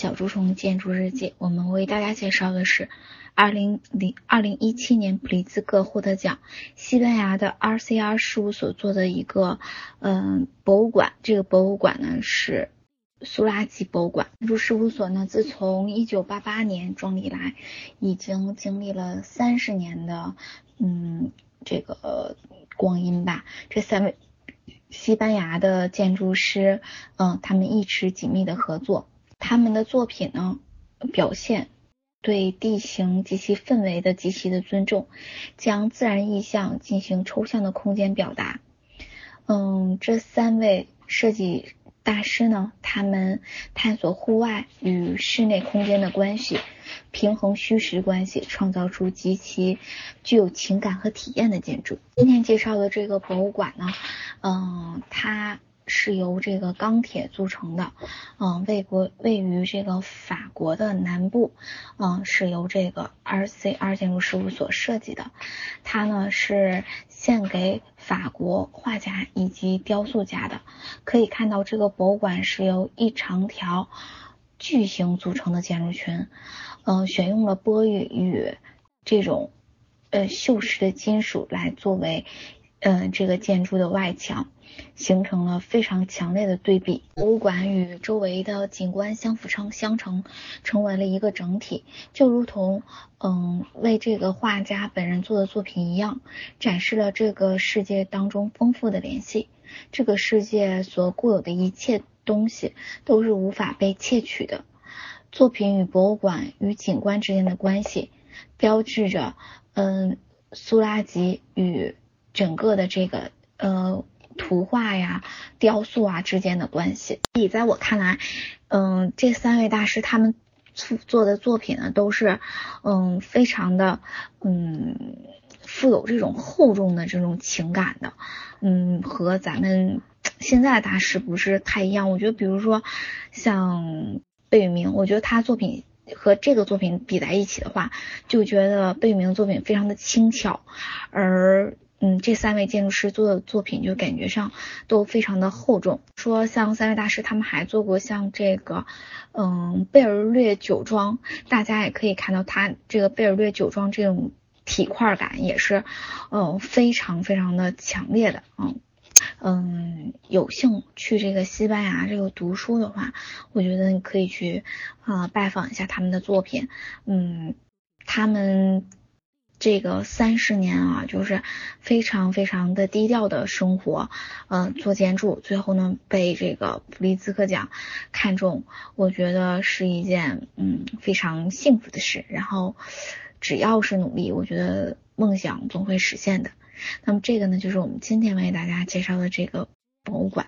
小猪虫建筑日记，我们为大家介绍的是二零零二零一七年普利兹克获得奖，西班牙的 RCR 事务所做的一个嗯博物馆。这个博物馆呢是苏拉吉博物馆。建筑事务所呢，自从一九八八年创立来，已经经历了三十年的嗯这个光阴吧。这三位西班牙的建筑师，嗯，他们一直紧密的合作。他们的作品呢，表现对地形及其氛围的极其的尊重，将自然意象进行抽象的空间表达。嗯，这三位设计大师呢，他们探索户外与室内空间的关系，平衡虚实关系，创造出极其具有情感和体验的建筑。今天介绍的这个博物馆呢，嗯，它。是由这个钢铁组成的，嗯，位国位于这个法国的南部，嗯，是由这个 RCR 建筑事务所设计的，它呢是献给法国画家以及雕塑家的。可以看到，这个博物馆是由一长条巨型组成的建筑群，嗯，选用了玻璃与这种呃锈蚀的金属来作为。嗯，这个建筑的外墙形成了非常强烈的对比，博物馆与周围的景观相辅相相成，成为了一个整体，就如同嗯为这个画家本人做的作品一样，展示了这个世界当中丰富的联系，这个世界所固有的一切东西都是无法被窃取的，作品与博物馆与景观之间的关系，标志着嗯苏拉吉与。整个的这个呃图画呀、雕塑啊之间的关系，所以在我看来，嗯，这三位大师他们做的作品呢，都是嗯非常的嗯富有这种厚重的这种情感的，嗯，和咱们现在的大师不是太一样。我觉得，比如说像贝聿铭，我觉得他作品和这个作品比在一起的话，就觉得贝聿铭作品非常的轻巧，而。嗯，这三位建筑师做的作品就感觉上都非常的厚重。说像三位大师，他们还做过像这个，嗯，贝尔略酒庄，大家也可以看到他这个贝尔略酒庄这种体块感也是，嗯，非常非常的强烈的。嗯嗯，有幸去这个西班牙这个读书的话，我觉得你可以去啊拜访一下他们的作品。嗯，他们。这个三十年啊，就是非常非常的低调的生活，嗯，做建筑，最后呢被这个普利兹克奖看中，我觉得是一件嗯非常幸福的事。然后只要是努力，我觉得梦想总会实现的。那么这个呢，就是我们今天为大家介绍的这个博物馆。